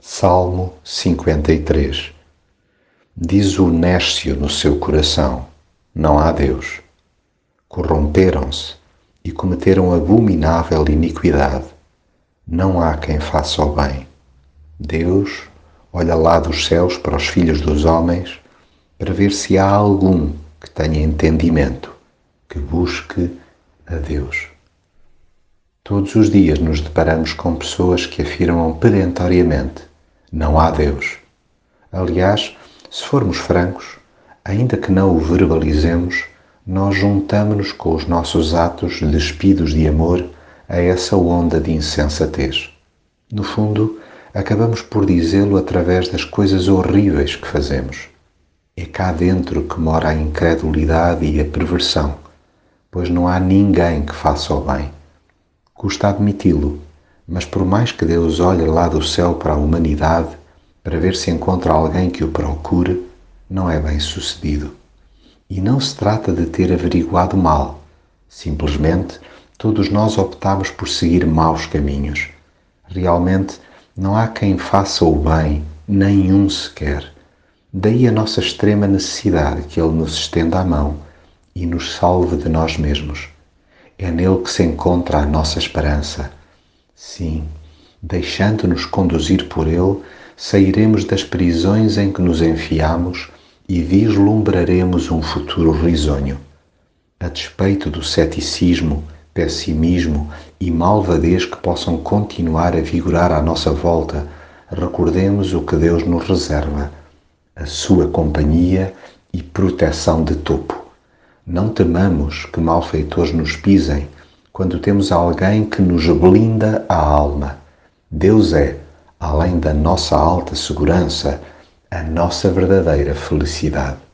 Salmo 53 Diz o Nécio no seu coração: Não há Deus. Corromperam-se e cometeram abominável iniquidade. Não há quem faça o bem. Deus olha lá dos céus para os filhos dos homens para ver se há algum que tenha entendimento, que busque a Deus. Todos os dias nos deparamos com pessoas que afirmam perentoriamente: não há Deus. Aliás, se formos francos, ainda que não o verbalizemos, nós juntamos-nos com os nossos atos despidos de amor a essa onda de insensatez. No fundo, acabamos por dizê-lo através das coisas horríveis que fazemos. É cá dentro que mora a incredulidade e a perversão, pois não há ninguém que faça o bem. Custa admiti-lo, mas por mais que Deus olhe lá do céu para a humanidade para ver se encontra alguém que o procure, não é bem sucedido. E não se trata de ter averiguado mal. Simplesmente, todos nós optamos por seguir maus caminhos. Realmente, não há quem faça o bem, nenhum sequer. Daí a nossa extrema necessidade que Ele nos estenda a mão e nos salve de nós mesmos. É nele que se encontra a nossa esperança. Sim, deixando-nos conduzir por Ele, sairemos das prisões em que nos enfiamos e vislumbraremos um futuro risonho. A despeito do ceticismo, pessimismo e malvadez que possam continuar a vigorar à nossa volta, recordemos o que Deus nos reserva: a Sua companhia e proteção de topo. Não temamos que malfeitores nos pisem quando temos alguém que nos blinda a alma. Deus é, além da nossa alta segurança, a nossa verdadeira felicidade.